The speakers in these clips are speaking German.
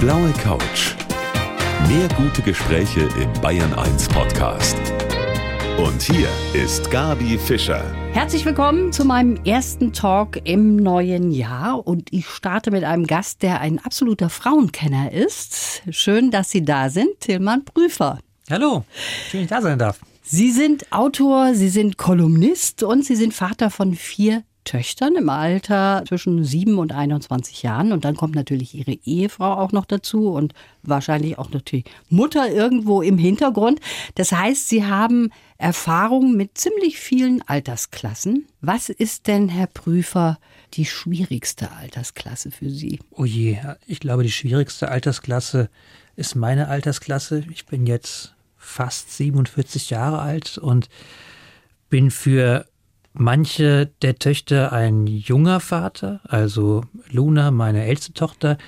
blaue Couch. Mehr gute Gespräche im Bayern 1 Podcast. Und hier ist Gabi Fischer. Herzlich willkommen zu meinem ersten Talk im neuen Jahr und ich starte mit einem Gast, der ein absoluter Frauenkenner ist. Schön, dass Sie da sind, Tilman Prüfer. Hallo, schön, dass ich da sein darf. Sie sind Autor, Sie sind Kolumnist und Sie sind Vater von vier Töchtern im Alter zwischen 7 und 21 Jahren. Und dann kommt natürlich ihre Ehefrau auch noch dazu und wahrscheinlich auch natürlich Mutter irgendwo im Hintergrund. Das heißt, Sie haben Erfahrung mit ziemlich vielen Altersklassen. Was ist denn, Herr Prüfer, die schwierigste Altersklasse für Sie? Oh je, ich glaube, die schwierigste Altersklasse ist meine Altersklasse. Ich bin jetzt fast 47 Jahre alt und bin für manche der Töchter ein junger Vater, also Luna, meine älteste Tochter,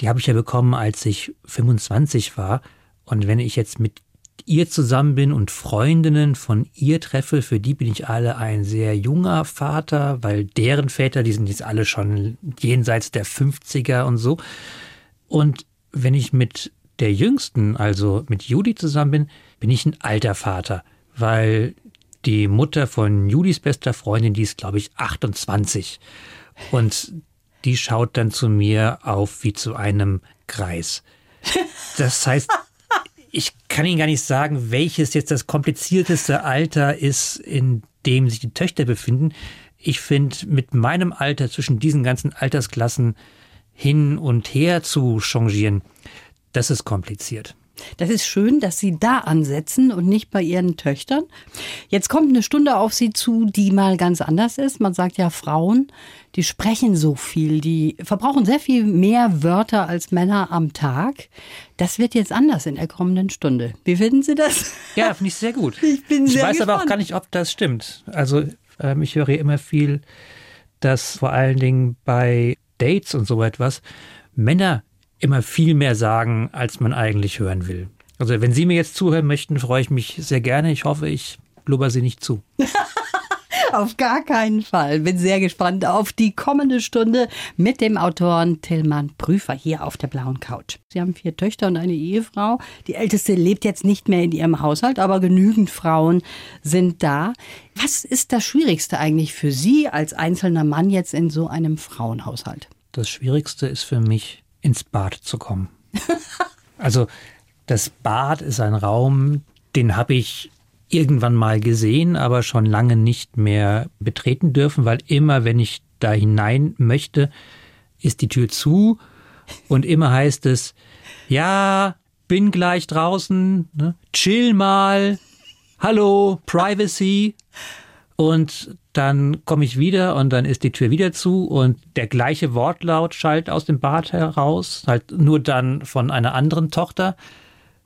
die habe ich ja bekommen, als ich 25 war. Und wenn ich jetzt mit ihr zusammen bin und Freundinnen von ihr treffe, für die bin ich alle ein sehr junger Vater, weil deren Väter, die sind jetzt alle schon jenseits der 50er und so. Und wenn ich mit der Jüngsten, also mit Judy zusammen bin, bin ich ein alter Vater, weil die Mutter von Judis bester Freundin, die ist, glaube ich, 28. Und die schaut dann zu mir auf wie zu einem Kreis. Das heißt, ich kann Ihnen gar nicht sagen, welches jetzt das komplizierteste Alter ist, in dem sich die Töchter befinden. Ich finde, mit meinem Alter zwischen diesen ganzen Altersklassen hin und her zu changieren, das ist kompliziert. Das ist schön, dass Sie da ansetzen und nicht bei Ihren Töchtern. Jetzt kommt eine Stunde auf Sie zu, die mal ganz anders ist. Man sagt ja, Frauen, die sprechen so viel, die verbrauchen sehr viel mehr Wörter als Männer am Tag. Das wird jetzt anders in der kommenden Stunde. Wie finden Sie das? Ja, finde ich sehr gut. Ich bin ich sehr weiß gespannt. aber auch gar nicht, ob das stimmt. Also ähm, ich höre immer viel, dass vor allen Dingen bei Dates und so etwas Männer immer viel mehr sagen, als man eigentlich hören will. Also wenn Sie mir jetzt zuhören möchten, freue ich mich sehr gerne. Ich hoffe, ich blubber Sie nicht zu. Auf gar keinen Fall. Bin sehr gespannt auf die kommende Stunde mit dem Autoren Tillmann Prüfer hier auf der blauen Couch. Sie haben vier Töchter und eine Ehefrau. Die älteste lebt jetzt nicht mehr in ihrem Haushalt, aber genügend Frauen sind da. Was ist das Schwierigste eigentlich für Sie als einzelner Mann jetzt in so einem Frauenhaushalt? Das Schwierigste ist für mich, ins Bad zu kommen. also das Bad ist ein Raum, den habe ich irgendwann mal gesehen, aber schon lange nicht mehr betreten dürfen, weil immer, wenn ich da hinein möchte, ist die Tür zu und immer heißt es, ja, bin gleich draußen, ne? chill mal, hallo, Privacy. Und dann komme ich wieder und dann ist die Tür wieder zu und der gleiche Wortlaut schallt aus dem Bad heraus, halt nur dann von einer anderen Tochter.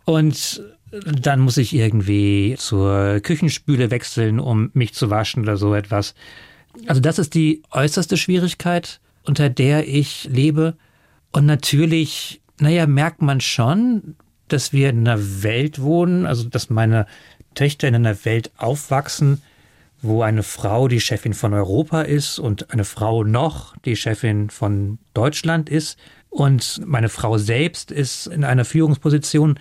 Und dann muss ich irgendwie zur Küchenspüle wechseln, um mich zu waschen oder so etwas. Also das ist die äußerste Schwierigkeit, unter der ich lebe. Und natürlich, naja, merkt man schon, dass wir in einer Welt wohnen, also dass meine Töchter in einer Welt aufwachsen, wo eine Frau die Chefin von Europa ist und eine Frau noch die Chefin von Deutschland ist und meine Frau selbst ist in einer Führungsposition.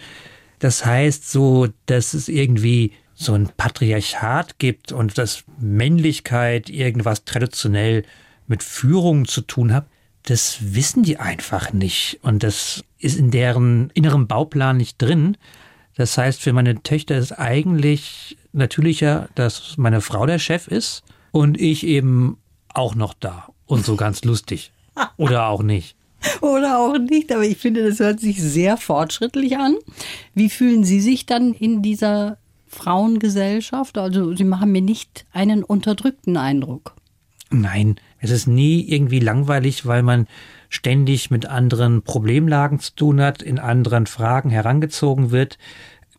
Das heißt so, dass es irgendwie so ein Patriarchat gibt und dass Männlichkeit irgendwas traditionell mit Führung zu tun hat. Das wissen die einfach nicht und das ist in deren innerem Bauplan nicht drin. Das heißt, für meine Töchter ist eigentlich natürlicher, dass meine Frau der Chef ist und ich eben auch noch da und so ganz lustig. Oder auch nicht. Oder auch nicht, aber ich finde, das hört sich sehr fortschrittlich an. Wie fühlen Sie sich dann in dieser Frauengesellschaft? Also Sie machen mir nicht einen unterdrückten Eindruck. Nein, es ist nie irgendwie langweilig, weil man ständig mit anderen Problemlagen zu tun hat, in anderen Fragen herangezogen wird,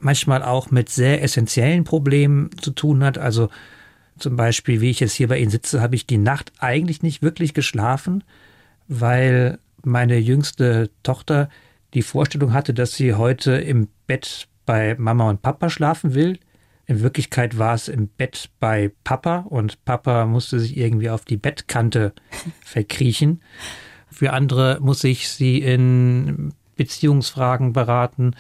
manchmal auch mit sehr essentiellen Problemen zu tun hat. Also zum Beispiel, wie ich jetzt hier bei Ihnen sitze, habe ich die Nacht eigentlich nicht wirklich geschlafen, weil meine jüngste Tochter die Vorstellung hatte, dass sie heute im Bett bei Mama und Papa schlafen will. In Wirklichkeit war es im Bett bei Papa und Papa musste sich irgendwie auf die Bettkante verkriechen. Für andere muss ich sie in Beziehungsfragen beraten.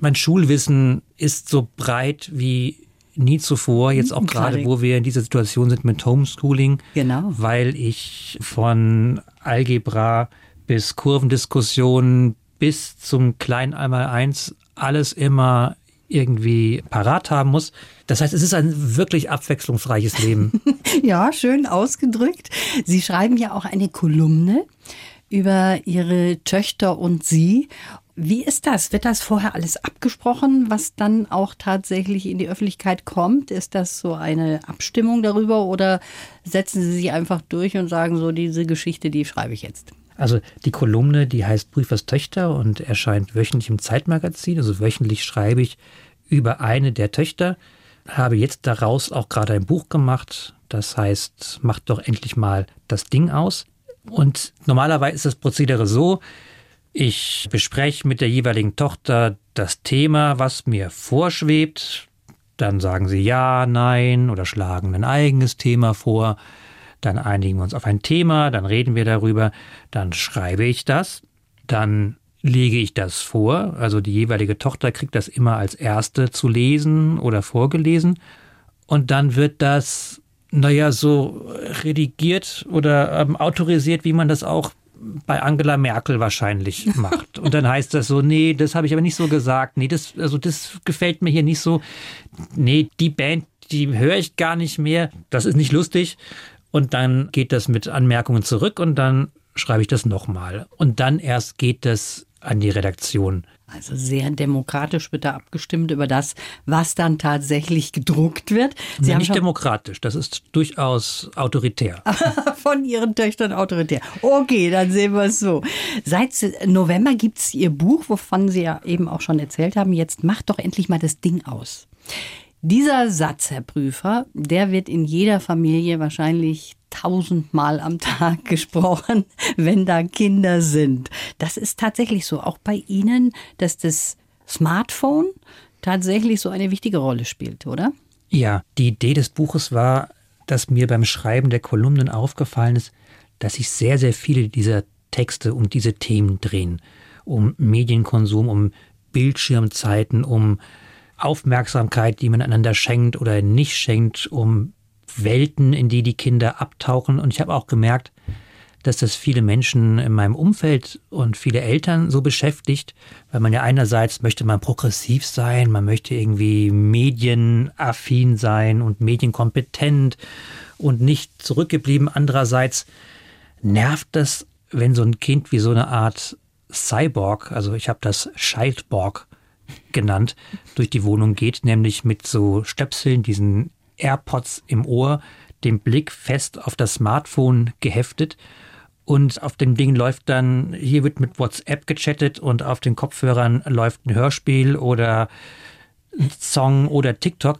Mein Schulwissen ist so breit wie nie zuvor, jetzt auch gerade, wo wir in dieser Situation sind mit Homeschooling. Genau. Weil ich von Algebra bis Kurvendiskussionen bis zum kleinen einmal eins alles immer irgendwie parat haben muss. Das heißt, es ist ein wirklich abwechslungsreiches Leben. ja, schön ausgedrückt. Sie schreiben ja auch eine Kolumne über Ihre Töchter und Sie. Wie ist das? Wird das vorher alles abgesprochen, was dann auch tatsächlich in die Öffentlichkeit kommt? Ist das so eine Abstimmung darüber oder setzen Sie sich einfach durch und sagen so, diese Geschichte, die schreibe ich jetzt? Also die Kolumne, die heißt Prüfers Töchter und erscheint wöchentlich im Zeitmagazin. Also wöchentlich schreibe ich über eine der Töchter. Habe jetzt daraus auch gerade ein Buch gemacht. Das heißt, macht doch endlich mal das Ding aus. Und normalerweise ist das Prozedere so, ich bespreche mit der jeweiligen Tochter das Thema, was mir vorschwebt. Dann sagen sie ja, nein oder schlagen ein eigenes Thema vor. Dann einigen wir uns auf ein Thema, dann reden wir darüber, dann schreibe ich das, dann lege ich das vor. Also die jeweilige Tochter kriegt das immer als erste zu lesen oder vorgelesen. Und dann wird das, naja, so redigiert oder ähm, autorisiert, wie man das auch bei Angela Merkel wahrscheinlich macht. Und dann heißt das so, nee, das habe ich aber nicht so gesagt. Nee, das, also das gefällt mir hier nicht so. Nee, die Band, die höre ich gar nicht mehr. Das ist nicht lustig. Und dann geht das mit Anmerkungen zurück und dann schreibe ich das nochmal. Und dann erst geht das an die Redaktion. Also sehr demokratisch wird da abgestimmt über das, was dann tatsächlich gedruckt wird. Sie ja, nicht demokratisch, das ist durchaus autoritär. Von Ihren Töchtern autoritär. Okay, dann sehen wir es so. Seit November gibt es Ihr Buch, wovon Sie ja eben auch schon erzählt haben. Jetzt macht doch endlich mal das Ding aus. Dieser Satz, Herr Prüfer, der wird in jeder Familie wahrscheinlich tausendmal am Tag gesprochen, wenn da Kinder sind. Das ist tatsächlich so. Auch bei Ihnen, dass das Smartphone tatsächlich so eine wichtige Rolle spielt, oder? Ja, die Idee des Buches war, dass mir beim Schreiben der Kolumnen aufgefallen ist, dass sich sehr, sehr viele dieser Texte um diese Themen drehen. Um Medienkonsum, um Bildschirmzeiten, um Aufmerksamkeit, die man einander schenkt oder nicht schenkt, um Welten, in die die Kinder abtauchen. Und ich habe auch gemerkt, dass das viele Menschen in meinem Umfeld und viele Eltern so beschäftigt, weil man ja einerseits möchte man progressiv sein, man möchte irgendwie medienaffin sein und medienkompetent und nicht zurückgeblieben. Andererseits nervt das, wenn so ein Kind wie so eine Art Cyborg, also ich habe das Schildborg genannt, durch die Wohnung geht, nämlich mit so Stöpseln, diesen AirPods im Ohr, den Blick fest auf das Smartphone geheftet und auf dem Ding läuft dann, hier wird mit WhatsApp gechattet und auf den Kopfhörern läuft ein Hörspiel oder ein Song oder TikTok.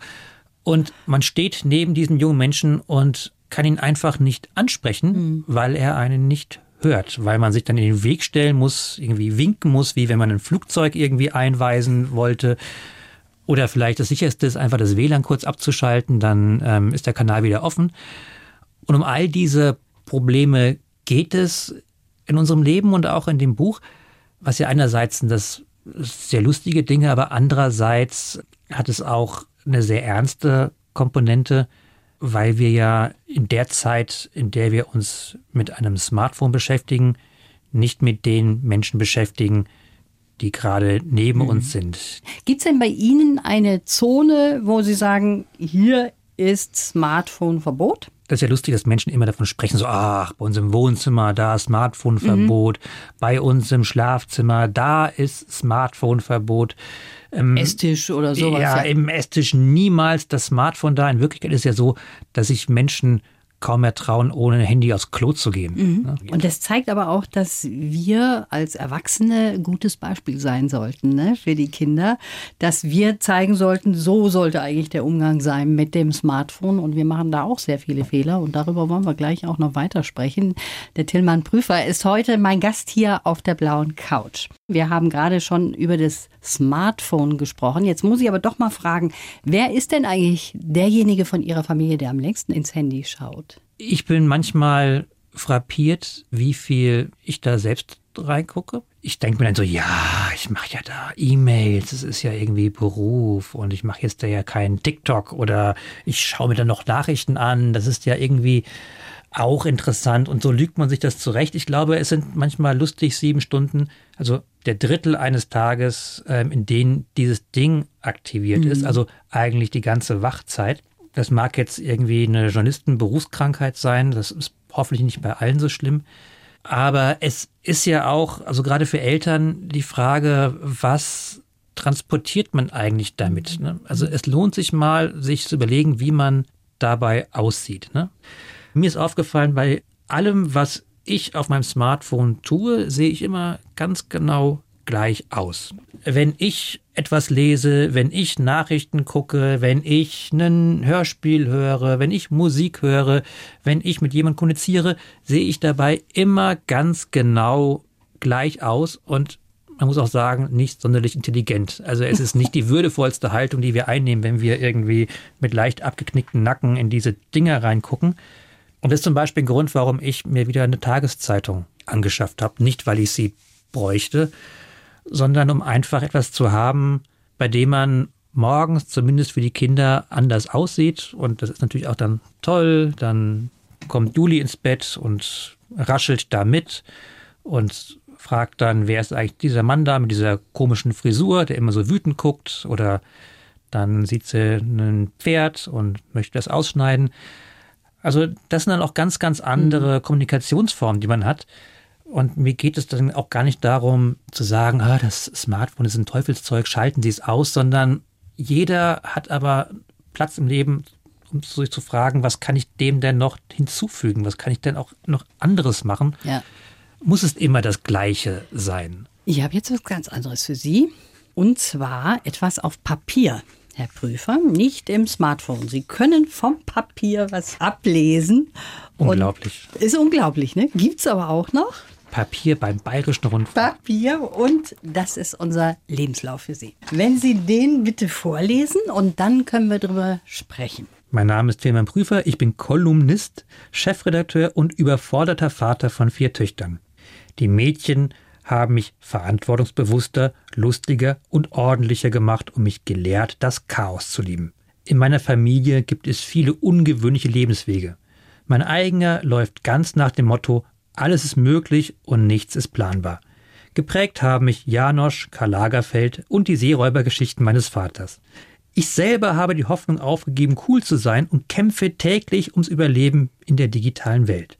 Und man steht neben diesen jungen Menschen und kann ihn einfach nicht ansprechen, mhm. weil er einen nicht hört, weil man sich dann in den Weg stellen muss, irgendwie winken muss, wie wenn man ein Flugzeug irgendwie einweisen wollte. Oder vielleicht das sicherste ist einfach das WLAN kurz abzuschalten, dann ähm, ist der Kanal wieder offen. Und um all diese Probleme geht es in unserem Leben und auch in dem Buch, was ja einerseits das sehr lustige Dinge, aber andererseits hat es auch eine sehr ernste Komponente, weil wir ja in der Zeit, in der wir uns mit einem Smartphone beschäftigen, nicht mit den Menschen beschäftigen, die gerade neben mhm. uns sind. Gibt es denn bei Ihnen eine Zone, wo Sie sagen, hier ist Smartphone-Verbot? Das ist ja lustig, dass Menschen immer davon sprechen, so, ach, bei uns im Wohnzimmer, da ist Smartphone-Verbot, mhm. bei uns im Schlafzimmer, da ist Smartphone-Verbot. Ähm, Esstisch oder sowas. Ja, ja, im Esstisch niemals das Smartphone da. In Wirklichkeit ist es ja so, dass sich Menschen kaum mehr trauen, ohne ein Handy aufs Klo zu gehen. Mhm. Ne? Und das zeigt aber auch, dass wir als Erwachsene gutes Beispiel sein sollten ne, für die Kinder, dass wir zeigen sollten, so sollte eigentlich der Umgang sein mit dem Smartphone. Und wir machen da auch sehr viele Fehler und darüber wollen wir gleich auch noch weiter sprechen. Der Tillmann Prüfer ist heute mein Gast hier auf der blauen Couch. Wir haben gerade schon über das Smartphone gesprochen. Jetzt muss ich aber doch mal fragen, wer ist denn eigentlich derjenige von Ihrer Familie, der am längsten ins Handy schaut? Ich bin manchmal frappiert, wie viel ich da selbst reingucke. Ich denke mir dann so, ja, ich mache ja da E-Mails, das ist ja irgendwie Beruf und ich mache jetzt da ja keinen TikTok oder ich schaue mir dann noch Nachrichten an, das ist ja irgendwie auch interessant und so lügt man sich das zurecht. Ich glaube, es sind manchmal lustig sieben Stunden, also der Drittel eines Tages, ähm, in denen dieses Ding aktiviert mhm. ist, also eigentlich die ganze Wachzeit. Das mag jetzt irgendwie eine Journalistenberufskrankheit sein, das ist hoffentlich nicht bei allen so schlimm. Aber es ist ja auch, also gerade für Eltern, die Frage, was transportiert man eigentlich damit? Ne? Also es lohnt sich mal, sich zu überlegen, wie man dabei aussieht. Ne? Mir ist aufgefallen, bei allem, was ich auf meinem Smartphone tue, sehe ich immer ganz genau gleich aus. Wenn ich etwas lese, wenn ich Nachrichten gucke, wenn ich ein Hörspiel höre, wenn ich Musik höre, wenn ich mit jemandem kommuniziere, sehe ich dabei immer ganz genau gleich aus und man muss auch sagen, nicht sonderlich intelligent. Also es ist nicht die würdevollste Haltung, die wir einnehmen, wenn wir irgendwie mit leicht abgeknickten Nacken in diese Dinger reingucken. Und das ist zum Beispiel ein Grund, warum ich mir wieder eine Tageszeitung angeschafft habe. Nicht, weil ich sie bräuchte, sondern um einfach etwas zu haben, bei dem man morgens zumindest für die Kinder anders aussieht. Und das ist natürlich auch dann toll. Dann kommt Juli ins Bett und raschelt da mit und fragt dann, wer ist eigentlich dieser Mann da mit dieser komischen Frisur, der immer so wütend guckt. Oder dann sieht sie ein Pferd und möchte das ausschneiden. Also das sind dann auch ganz, ganz andere mhm. Kommunikationsformen, die man hat. Und mir geht es dann auch gar nicht darum zu sagen, ah, das Smartphone ist ein Teufelszeug, schalten Sie es aus, sondern jeder hat aber Platz im Leben, um sich zu fragen, was kann ich dem denn noch hinzufügen? Was kann ich denn auch noch anderes machen? Ja. Muss es immer das Gleiche sein? Ich habe jetzt was ganz anderes für Sie. Und zwar etwas auf Papier. Herr Prüfer, nicht im Smartphone. Sie können vom Papier was ablesen. Unglaublich. ist unglaublich, ne? Gibt es aber auch noch. Papier beim Bayerischen Rundfunk. Papier und das ist unser Lebenslauf für Sie. Wenn Sie den bitte vorlesen und dann können wir darüber sprechen. Mein Name ist Tilman Prüfer, ich bin Kolumnist, Chefredakteur und überforderter Vater von vier Töchtern. Die Mädchen haben mich verantwortungsbewusster, lustiger und ordentlicher gemacht und mich gelehrt, das Chaos zu lieben. In meiner Familie gibt es viele ungewöhnliche Lebenswege. Mein eigener läuft ganz nach dem Motto alles ist möglich und nichts ist planbar. Geprägt haben mich Janosch, Karl Lagerfeld und die Seeräubergeschichten meines Vaters. Ich selber habe die Hoffnung aufgegeben, cool zu sein und kämpfe täglich ums Überleben in der digitalen Welt.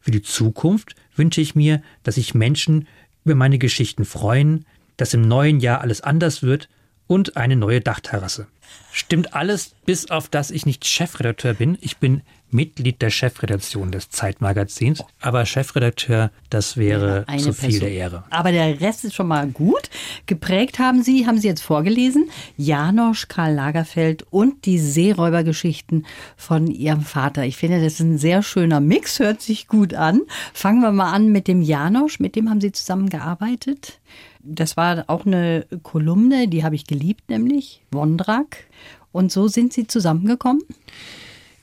Für die Zukunft wünsche ich mir, dass sich Menschen über meine Geschichten freuen, dass im neuen Jahr alles anders wird und eine neue Dachterrasse. Stimmt alles, bis auf dass ich nicht Chefredakteur bin. Ich bin Mitglied der Chefredaktion des Zeitmagazins, aber Chefredakteur, das wäre ja, zu viel Person. der Ehre. Aber der Rest ist schon mal gut. Geprägt haben Sie, haben Sie jetzt vorgelesen, Janosch, Karl Lagerfeld und die Seeräubergeschichten von Ihrem Vater. Ich finde, das ist ein sehr schöner Mix, hört sich gut an. Fangen wir mal an mit dem Janosch, mit dem haben Sie zusammengearbeitet. Das war auch eine Kolumne, die habe ich geliebt, nämlich Wondrak. Und so sind Sie zusammengekommen?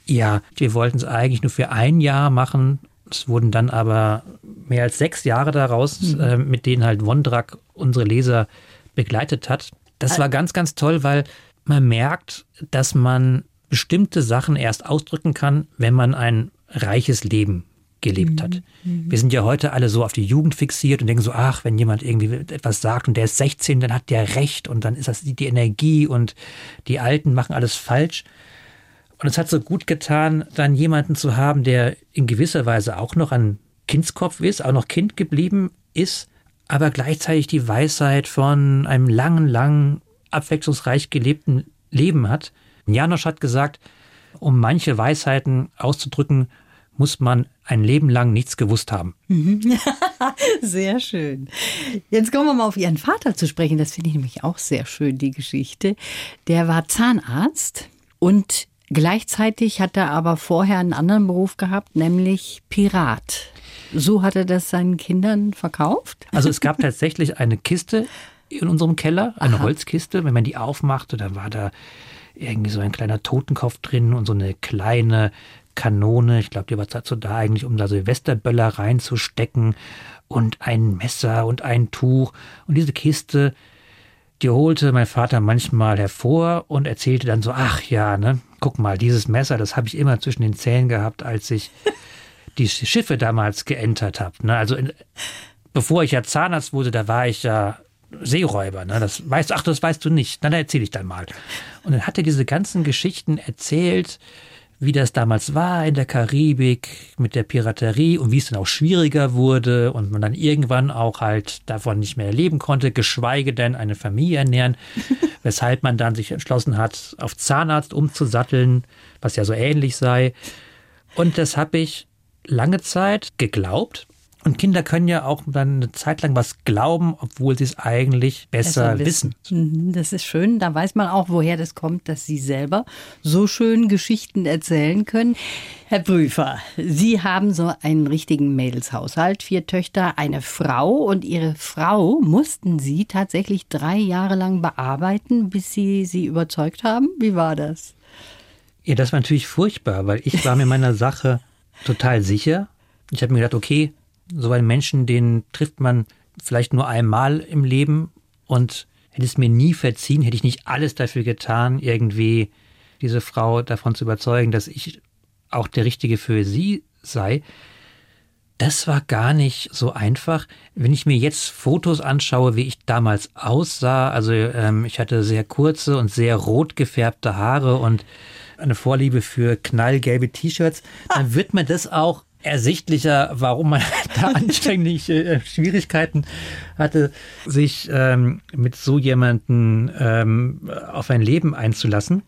Ja, wir wollten es eigentlich nur für ein Jahr machen. Es wurden dann aber mehr als sechs Jahre daraus, mhm. äh, mit denen halt Wondrak unsere Leser begleitet hat. Das war ganz, ganz toll, weil man merkt, dass man bestimmte Sachen erst ausdrücken kann, wenn man ein reiches Leben gelebt hat. Mhm. Wir sind ja heute alle so auf die Jugend fixiert und denken so, ach, wenn jemand irgendwie etwas sagt und der ist 16, dann hat der recht und dann ist das die Energie und die Alten machen alles falsch. Und es hat so gut getan, dann jemanden zu haben, der in gewisser Weise auch noch ein Kindskopf ist, auch noch Kind geblieben ist, aber gleichzeitig die Weisheit von einem langen, langen, abwechslungsreich gelebten Leben hat. Janosch hat gesagt, um manche Weisheiten auszudrücken, muss man ein Leben lang nichts gewusst haben. Sehr schön. Jetzt kommen wir mal auf Ihren Vater zu sprechen. Das finde ich nämlich auch sehr schön, die Geschichte. Der war Zahnarzt und Gleichzeitig hat er aber vorher einen anderen Beruf gehabt, nämlich Pirat. So hat er das seinen Kindern verkauft? Also es gab tatsächlich eine Kiste in unserem Keller, eine Aha. Holzkiste. Wenn man die aufmachte, dann war da irgendwie so ein kleiner Totenkopf drin und so eine kleine Kanone, ich glaube, die war dazu da eigentlich, um da Silvesterböller reinzustecken und ein Messer und ein Tuch. Und diese Kiste, die holte mein Vater manchmal hervor und erzählte dann so, ach ja, ne, guck mal, dieses Messer, das habe ich immer zwischen den Zähnen gehabt, als ich die Schiffe damals geentert habe. Ne? Also in, bevor ich ja Zahnarzt wurde, da war ich ja Seeräuber. Ne? Das weißt, ach, das weißt du nicht. Na, dann erzähle ich dann mal. Und dann hat er diese ganzen Geschichten erzählt, wie das damals war in der Karibik mit der Piraterie und wie es dann auch schwieriger wurde und man dann irgendwann auch halt davon nicht mehr leben konnte, geschweige denn eine Familie ernähren, weshalb man dann sich entschlossen hat, auf Zahnarzt umzusatteln, was ja so ähnlich sei. Und das habe ich lange Zeit geglaubt und Kinder können ja auch dann eine Zeit lang was glauben, obwohl sie es eigentlich besser, besser wissen. wissen. Mhm, das ist schön. Da weiß man auch, woher das kommt, dass Sie selber so schön Geschichten erzählen können. Herr Prüfer, Sie haben so einen richtigen Mädelshaushalt, vier Töchter, eine Frau und Ihre Frau mussten Sie tatsächlich drei Jahre lang bearbeiten, bis Sie sie überzeugt haben. Wie war das? Ja, das war natürlich furchtbar, weil ich war mir meiner Sache total sicher. Ich habe mir gedacht, okay, so einen Menschen, den trifft man vielleicht nur einmal im Leben und hätte es mir nie verziehen, hätte ich nicht alles dafür getan, irgendwie diese Frau davon zu überzeugen, dass ich auch der Richtige für sie sei. Das war gar nicht so einfach. Wenn ich mir jetzt Fotos anschaue, wie ich damals aussah, also ähm, ich hatte sehr kurze und sehr rot gefärbte Haare und eine Vorliebe für knallgelbe T-Shirts, dann wird man das auch ersichtlicher, warum man da anfänglich äh, Schwierigkeiten hatte, sich ähm, mit so jemanden ähm, auf ein Leben einzulassen.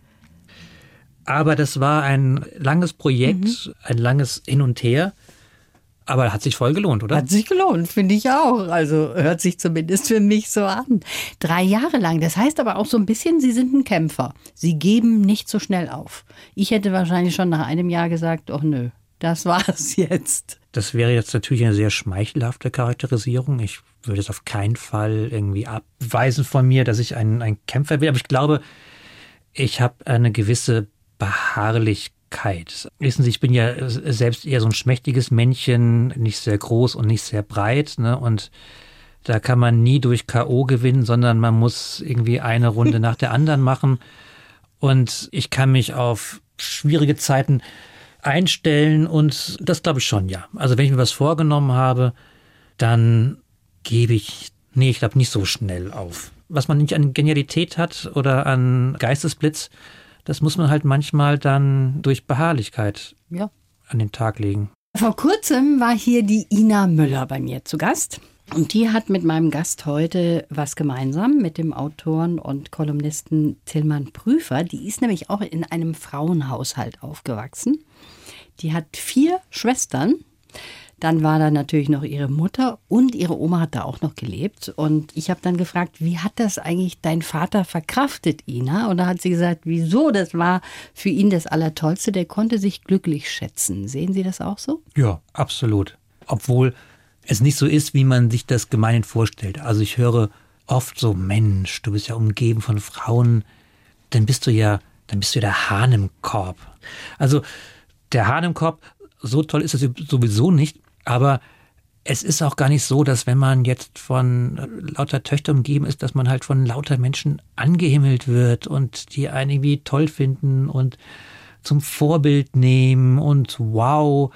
Aber das war ein langes Projekt, mhm. ein langes Hin und Her. Aber hat sich voll gelohnt, oder? Hat sich gelohnt, finde ich auch. Also hört sich zumindest für mich so an. Drei Jahre lang. Das heißt aber auch so ein bisschen, Sie sind ein Kämpfer. Sie geben nicht so schnell auf. Ich hätte wahrscheinlich schon nach einem Jahr gesagt, oh nö, das war's jetzt. Das wäre jetzt natürlich eine sehr schmeichelhafte Charakterisierung. Ich würde es auf keinen Fall irgendwie abweisen von mir, dass ich ein, ein Kämpfer bin. Aber ich glaube, ich habe eine gewisse Beharrlichkeit. Wissen Sie, ich bin ja selbst eher so ein schmächtiges Männchen, nicht sehr groß und nicht sehr breit. Ne? Und da kann man nie durch K.O. gewinnen, sondern man muss irgendwie eine Runde nach der anderen machen. Und ich kann mich auf schwierige Zeiten einstellen und das glaube ich schon, ja. Also wenn ich mir was vorgenommen habe, dann gebe ich, nee, ich glaube nicht so schnell auf. Was man nicht an Genialität hat oder an Geistesblitz, das muss man halt manchmal dann durch Beharrlichkeit ja. an den Tag legen. Vor kurzem war hier die Ina Müller bei mir zu Gast. Und die hat mit meinem Gast heute was gemeinsam mit dem Autoren und Kolumnisten Tillmann Prüfer. Die ist nämlich auch in einem Frauenhaushalt aufgewachsen. Die hat vier Schwestern. Dann war da natürlich noch ihre Mutter und ihre Oma hat da auch noch gelebt. Und ich habe dann gefragt, wie hat das eigentlich dein Vater verkraftet, Ina? Und da hat sie gesagt, wieso? Das war für ihn das Allertollste. Der konnte sich glücklich schätzen. Sehen Sie das auch so? Ja, absolut. Obwohl es nicht so ist, wie man sich das gemeinhin vorstellt. Also ich höre oft so, Mensch, du bist ja umgeben von Frauen, dann bist du ja, dann bist du der Hahn im Korb. Also der Hahn im Kopf, so toll ist es sowieso nicht, aber es ist auch gar nicht so, dass wenn man jetzt von lauter Töchtern umgeben ist, dass man halt von lauter Menschen angehimmelt wird und die einen irgendwie toll finden und zum Vorbild nehmen und wow,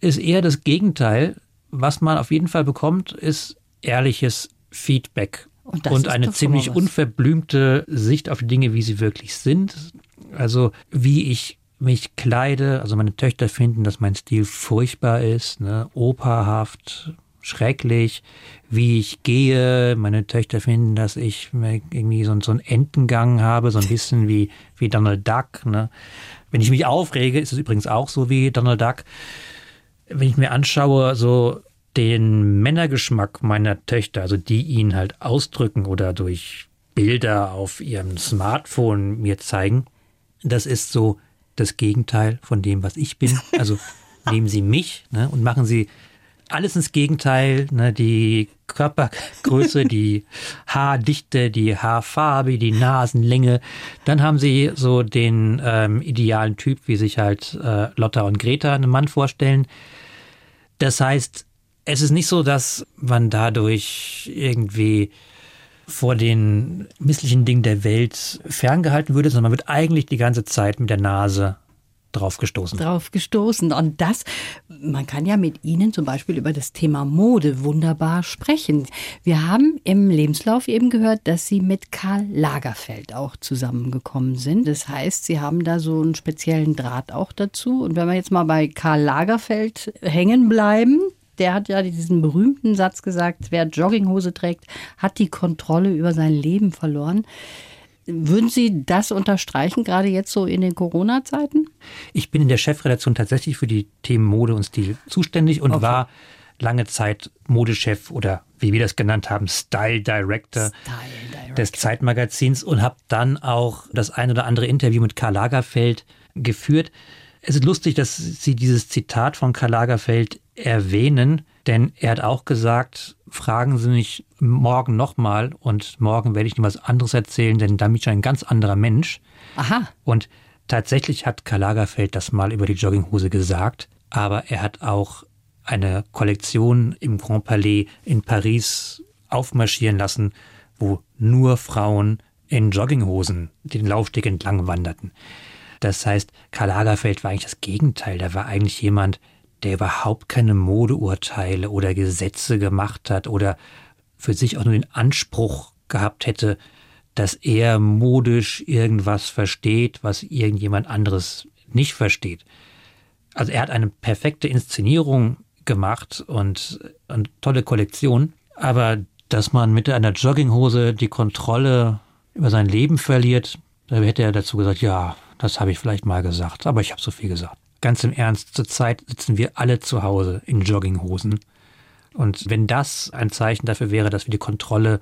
ist eher das Gegenteil. Was man auf jeden Fall bekommt, ist ehrliches Feedback und, und eine ziemlich unverblümte Sicht auf die Dinge, wie sie wirklich sind. Also wie ich mich kleide. Also meine Töchter finden, dass mein Stil furchtbar ist, ne? operhaft, schrecklich, wie ich gehe. Meine Töchter finden, dass ich irgendwie so, so einen Entengang habe, so ein bisschen wie, wie Donald Duck. Ne? Wenn ich mich aufrege, ist es übrigens auch so wie Donald Duck. Wenn ich mir anschaue, so den Männergeschmack meiner Töchter, also die ihn halt ausdrücken oder durch Bilder auf ihrem Smartphone mir zeigen, das ist so das Gegenteil von dem, was ich bin. Also nehmen Sie mich ne, und machen Sie alles ins Gegenteil. Ne? Die Körpergröße, die Haardichte, die Haarfarbe, die Nasenlänge. Dann haben sie so den ähm, idealen Typ, wie sich halt äh, Lotta und Greta einen Mann vorstellen. Das heißt, es ist nicht so, dass man dadurch irgendwie vor den misslichen Dingen der Welt ferngehalten würde, sondern man wird eigentlich die ganze Zeit mit der Nase drauf gestoßen. Drauf gestoßen. Und das, man kann ja mit Ihnen zum Beispiel über das Thema Mode wunderbar sprechen. Wir haben im Lebenslauf eben gehört, dass Sie mit Karl Lagerfeld auch zusammengekommen sind. Das heißt, Sie haben da so einen speziellen Draht auch dazu. Und wenn wir jetzt mal bei Karl Lagerfeld hängen bleiben, der hat ja diesen berühmten Satz gesagt, wer Jogginghose trägt, hat die Kontrolle über sein Leben verloren. Würden Sie das unterstreichen, gerade jetzt so in den Corona-Zeiten? Ich bin in der Chefredaktion tatsächlich für die Themen Mode und Stil zuständig und okay. war lange Zeit Modechef oder wie wir das genannt haben, Style Director, Style Director. des Zeitmagazins und habe dann auch das ein oder andere Interview mit Karl Lagerfeld geführt. Es ist lustig, dass Sie dieses Zitat von Karl Lagerfeld erwähnen, denn er hat auch gesagt, fragen Sie mich morgen nochmal und morgen werde ich Ihnen was anderes erzählen, denn da bin ich ein ganz anderer Mensch. Aha. Und tatsächlich hat Karl Lagerfeld das mal über die Jogginghose gesagt, aber er hat auch eine Kollektion im Grand Palais in Paris aufmarschieren lassen, wo nur Frauen in Jogginghosen den Laufsteg entlang wanderten. Das heißt, Karl Lagerfeld war eigentlich das Gegenteil. Der war eigentlich jemand, der überhaupt keine Modeurteile oder Gesetze gemacht hat oder für sich auch nur den Anspruch gehabt hätte, dass er modisch irgendwas versteht, was irgendjemand anderes nicht versteht. Also er hat eine perfekte Inszenierung gemacht und eine tolle Kollektion, aber dass man mit einer Jogginghose die Kontrolle über sein Leben verliert, da hätte er dazu gesagt, ja, das habe ich vielleicht mal gesagt, aber ich habe so viel gesagt. Ganz im Ernst, zurzeit sitzen wir alle zu Hause in Jogginghosen. Und wenn das ein Zeichen dafür wäre, dass wir die Kontrolle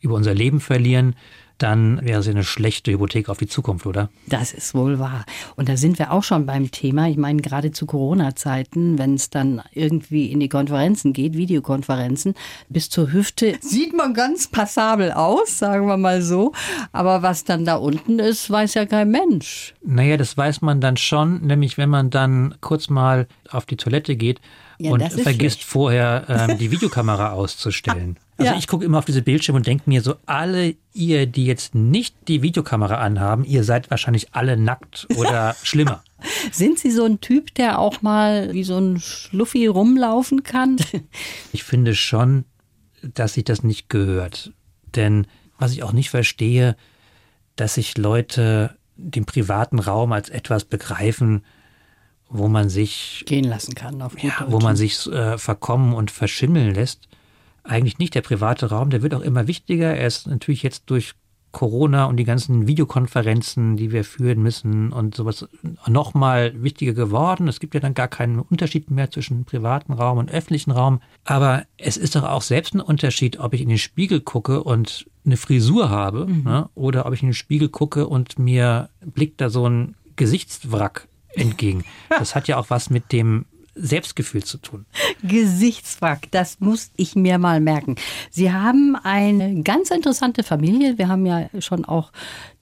über unser Leben verlieren, dann wäre es eine schlechte Hypothek auf die Zukunft, oder? Das ist wohl wahr. Und da sind wir auch schon beim Thema. Ich meine, gerade zu Corona-Zeiten, wenn es dann irgendwie in die Konferenzen geht, Videokonferenzen, bis zur Hüfte sieht man ganz passabel aus, sagen wir mal so. Aber was dann da unten ist, weiß ja kein Mensch. Naja, das weiß man dann schon, nämlich wenn man dann kurz mal auf die Toilette geht ja, und vergisst schlecht. vorher ähm, die Videokamera auszustellen. Also ja. ich gucke immer auf diese Bildschirme und denke mir so, alle ihr, die jetzt nicht die Videokamera anhaben, ihr seid wahrscheinlich alle nackt oder schlimmer. Sind Sie so ein Typ, der auch mal wie so ein Schluffi rumlaufen kann? Ich finde schon, dass sich das nicht gehört. Denn was ich auch nicht verstehe, dass sich Leute den privaten Raum als etwas begreifen, wo man sich gehen lassen kann, auf ja, wo man sich äh, verkommen und verschimmeln lässt. Eigentlich nicht der private Raum, der wird auch immer wichtiger. Er ist natürlich jetzt durch Corona und die ganzen Videokonferenzen, die wir führen müssen und sowas nochmal wichtiger geworden. Es gibt ja dann gar keinen Unterschied mehr zwischen privaten Raum und öffentlichen Raum. Aber es ist doch auch selbst ein Unterschied, ob ich in den Spiegel gucke und eine Frisur habe mhm. ne, oder ob ich in den Spiegel gucke und mir blickt da so ein Gesichtswrack entgegen. Das hat ja auch was mit dem Selbstgefühl zu tun. Gesichtswrack, das muss ich mir mal merken. Sie haben eine ganz interessante Familie. Wir haben ja schon auch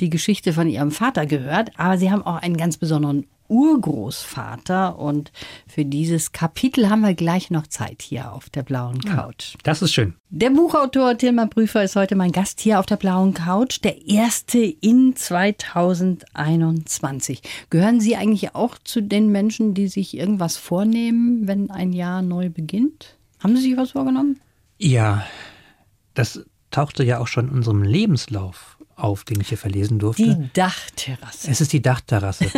die Geschichte von Ihrem Vater gehört, aber Sie haben auch einen ganz besonderen Urgroßvater. Und für dieses Kapitel haben wir gleich noch Zeit hier auf der blauen Couch. Ja, das ist schön. Der Buchautor Tilman Prüfer ist heute mein Gast hier auf der blauen Couch. Der erste in 2021. Gehören Sie eigentlich auch zu den Menschen, die sich irgendwas vornehmen, wenn ein Jahr neu beginnt? Haben Sie sich was vorgenommen? Ja, das tauchte ja auch schon in unserem Lebenslauf auf, den ich hier verlesen durfte. Die Dachterrasse. Es ist die Dachterrasse.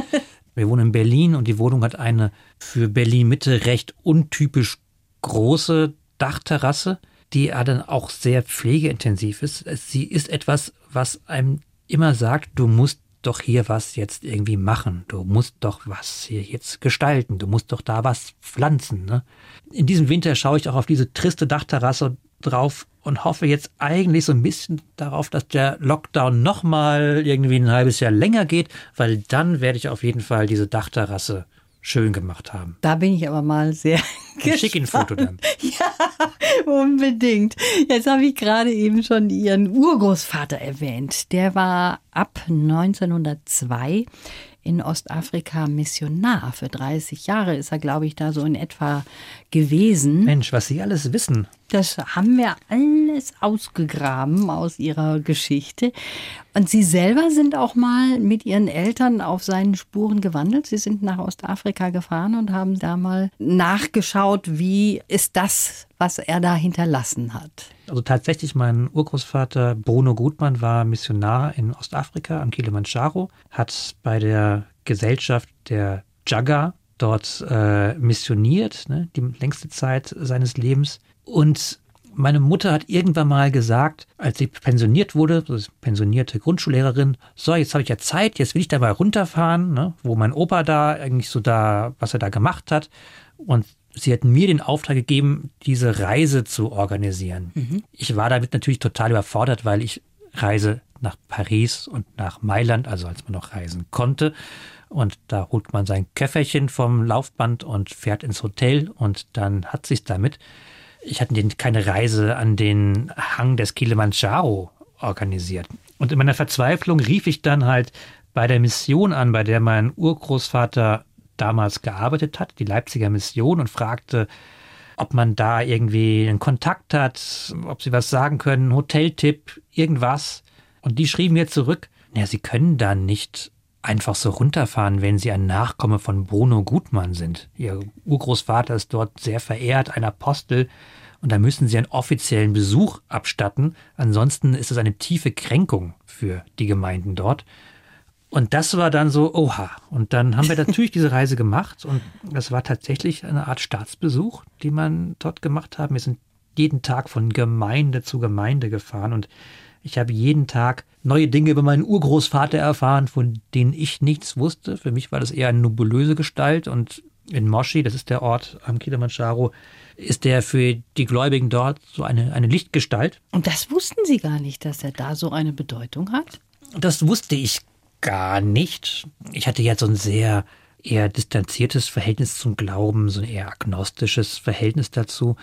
Wir wohnen in Berlin und die Wohnung hat eine für Berlin Mitte recht untypisch große Dachterrasse, die ja dann auch sehr pflegeintensiv ist. Sie ist etwas, was einem immer sagt, du musst doch hier was jetzt irgendwie machen. Du musst doch was hier jetzt gestalten. Du musst doch da was pflanzen. Ne? In diesem Winter schaue ich auch auf diese triste Dachterrasse drauf und hoffe jetzt eigentlich so ein bisschen darauf, dass der Lockdown nochmal irgendwie ein halbes Jahr länger geht, weil dann werde ich auf jeden Fall diese Dachterrasse schön gemacht haben. Da bin ich aber mal sehr Ich schicke Ihnen ein Foto dann. Ja, unbedingt. Jetzt habe ich gerade eben schon Ihren Urgroßvater erwähnt. Der war ab 1902 in Ostafrika Missionar. Für 30 Jahre ist er, glaube ich, da so in etwa gewesen. Mensch, was Sie alles wissen. Das haben wir alles ausgegraben aus ihrer Geschichte. Und Sie selber sind auch mal mit Ihren Eltern auf seinen Spuren gewandelt. Sie sind nach Ostafrika gefahren und haben da mal nachgeschaut, wie ist das, was er da hinterlassen hat. Also tatsächlich, mein Urgroßvater Bruno Gutmann war Missionar in Ostafrika am Kilimanjaro, hat bei der Gesellschaft der Jaga dort äh, missioniert, ne, die längste Zeit seines Lebens. Und meine Mutter hat irgendwann mal gesagt, als sie pensioniert wurde, pensionierte Grundschullehrerin, so, jetzt habe ich ja Zeit, jetzt will ich da mal runterfahren, ne, wo mein Opa da eigentlich so da, was er da gemacht hat. Und sie hat mir den Auftrag gegeben, diese Reise zu organisieren. Mhm. Ich war damit natürlich total überfordert, weil ich reise nach Paris und nach Mailand, also als man noch reisen konnte. Und da holt man sein Köfferchen vom Laufband und fährt ins Hotel und dann hat sich's damit. Ich hatte keine Reise an den Hang des Kilimanjaro organisiert. Und in meiner Verzweiflung rief ich dann halt bei der Mission an, bei der mein Urgroßvater damals gearbeitet hat, die Leipziger Mission, und fragte, ob man da irgendwie einen Kontakt hat, ob sie was sagen können, Hoteltipp, irgendwas. Und die schrieben mir zurück, naja, sie können da nicht einfach so runterfahren, wenn sie ein Nachkomme von Bruno Gutmann sind. Ihr Urgroßvater ist dort sehr verehrt, ein Apostel, und da müssen sie einen offiziellen Besuch abstatten. Ansonsten ist es eine tiefe Kränkung für die Gemeinden dort. Und das war dann so, oha. Und dann haben wir natürlich diese Reise gemacht und das war tatsächlich eine Art Staatsbesuch, die man dort gemacht haben. Wir sind jeden Tag von Gemeinde zu Gemeinde gefahren und ich habe jeden Tag neue Dinge über meinen Urgroßvater erfahren, von denen ich nichts wusste. Für mich war das eher eine nobulöse Gestalt und in Moshi, das ist der Ort am Kilimanjaro, ist der für die Gläubigen dort so eine, eine Lichtgestalt. Und das wussten Sie gar nicht, dass er da so eine Bedeutung hat? Das wusste ich gar nicht. Ich hatte ja so ein sehr eher distanziertes Verhältnis zum Glauben, so ein eher agnostisches Verhältnis dazu.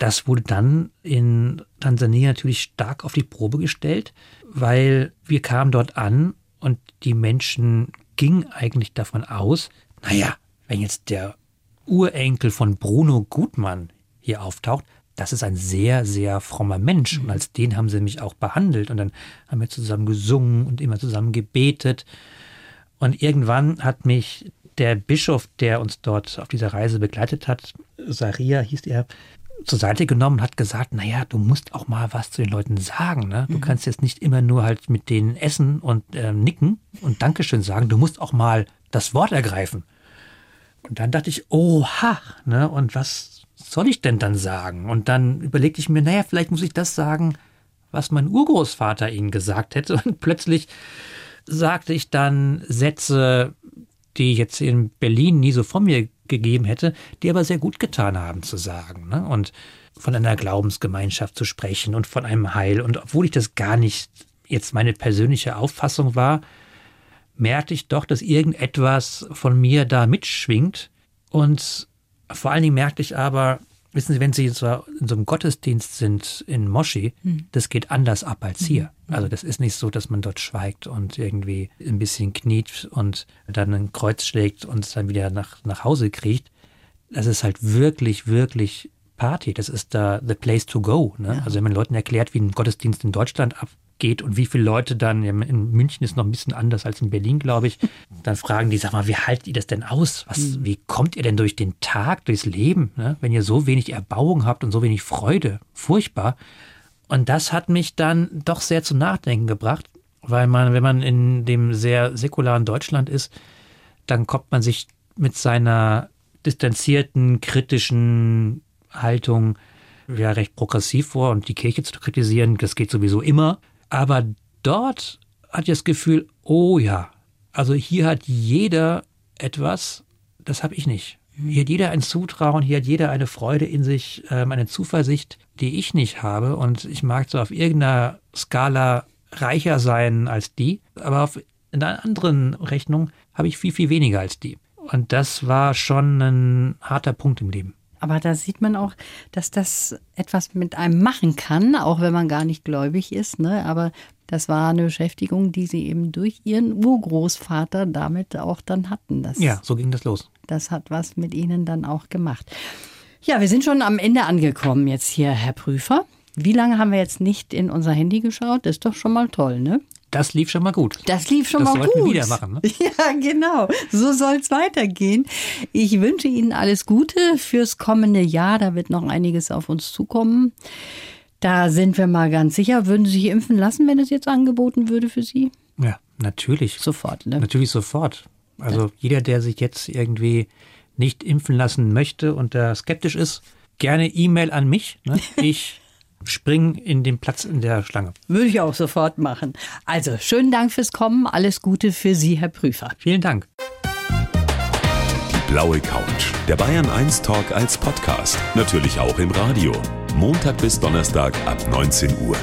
Das wurde dann in Tansania natürlich stark auf die Probe gestellt, weil wir kamen dort an und die Menschen gingen eigentlich davon aus, naja, wenn jetzt der Urenkel von Bruno Gutmann hier auftaucht, das ist ein sehr, sehr frommer Mensch. Und als den haben sie mich auch behandelt. Und dann haben wir zusammen gesungen und immer zusammen gebetet. Und irgendwann hat mich der Bischof, der uns dort auf dieser Reise begleitet hat, Saria hieß er, zur Seite genommen und hat gesagt, naja, du musst auch mal was zu den Leuten sagen. Ne? Du mhm. kannst jetzt nicht immer nur halt mit denen essen und äh, nicken und Dankeschön sagen. Du musst auch mal das Wort ergreifen. Und dann dachte ich, oha, ne? Und was soll ich denn dann sagen? Und dann überlegte ich mir, naja, vielleicht muss ich das sagen, was mein Urgroßvater ihnen gesagt hätte. Und plötzlich sagte ich dann Sätze, die ich jetzt in Berlin nie so von mir gegeben hätte, die aber sehr gut getan haben zu sagen. Ne? Und von einer Glaubensgemeinschaft zu sprechen und von einem Heil. Und obwohl ich das gar nicht jetzt meine persönliche Auffassung war, merkte ich doch, dass irgendetwas von mir da mitschwingt. Und vor allen Dingen merkte ich aber, wissen Sie, wenn Sie in so einem Gottesdienst sind in Moshi, hm. das geht anders ab als hier. Hm. Also das ist nicht so, dass man dort schweigt und irgendwie ein bisschen kniet und dann ein Kreuz schlägt und dann wieder nach, nach Hause kriecht. Das ist halt wirklich, wirklich Party. Das ist da the place to go. Ne? Ja. Also wenn man Leuten erklärt, wie ein Gottesdienst in Deutschland ab, geht und wie viele Leute dann, in München ist noch ein bisschen anders als in Berlin, glaube ich, dann fragen die, sag mal, wie haltet ihr das denn aus? Was, mhm. Wie kommt ihr denn durch den Tag, durchs Leben, ne? wenn ihr so wenig Erbauung habt und so wenig Freude? Furchtbar. Und das hat mich dann doch sehr zum Nachdenken gebracht, weil man, wenn man in dem sehr säkularen Deutschland ist, dann kommt man sich mit seiner distanzierten, kritischen Haltung ja recht progressiv vor und die Kirche zu kritisieren, das geht sowieso immer. Aber dort hat ich das Gefühl, oh ja, also hier hat jeder etwas, das habe ich nicht. Hier hat jeder ein Zutrauen, hier hat jeder eine Freude in sich, ähm, eine Zuversicht, die ich nicht habe. Und ich mag so auf irgendeiner Skala reicher sein als die, aber auf in einer anderen Rechnung habe ich viel, viel weniger als die. Und das war schon ein harter Punkt im Leben. Aber da sieht man auch, dass das etwas mit einem machen kann, auch wenn man gar nicht gläubig ist. Ne? Aber das war eine Beschäftigung, die sie eben durch ihren Urgroßvater damit auch dann hatten. Das, Ja, so ging das los. das hat was mit ihnen dann auch gemacht. Ja, wir sind schon am Ende angekommen jetzt hier, Herr Prüfer. Wie lange haben wir jetzt nicht in unser Handy geschaut? Das ist doch schon mal toll, ne? Das lief schon mal gut. Das lief schon Das mal sollten wir gut. wieder machen, ne? Ja, genau. So soll es weitergehen. Ich wünsche Ihnen alles Gute fürs kommende Jahr. Da wird noch einiges auf uns zukommen. Da sind wir mal ganz sicher. Würden Sie sich impfen lassen, wenn es jetzt angeboten würde für Sie? Ja, natürlich. Sofort, ne? Natürlich sofort. Also jeder, der sich jetzt irgendwie nicht impfen lassen möchte und da skeptisch ist, gerne E-Mail an mich. Ne? Ich spring in den Platz in der Schlange. Würde ich auch sofort machen. Also, schönen Dank fürs Kommen. Alles Gute für Sie, Herr Prüfer. Vielen Dank. Die blaue Couch. Der Bayern 1 Talk als Podcast. Natürlich auch im Radio. Montag bis Donnerstag ab 19 Uhr.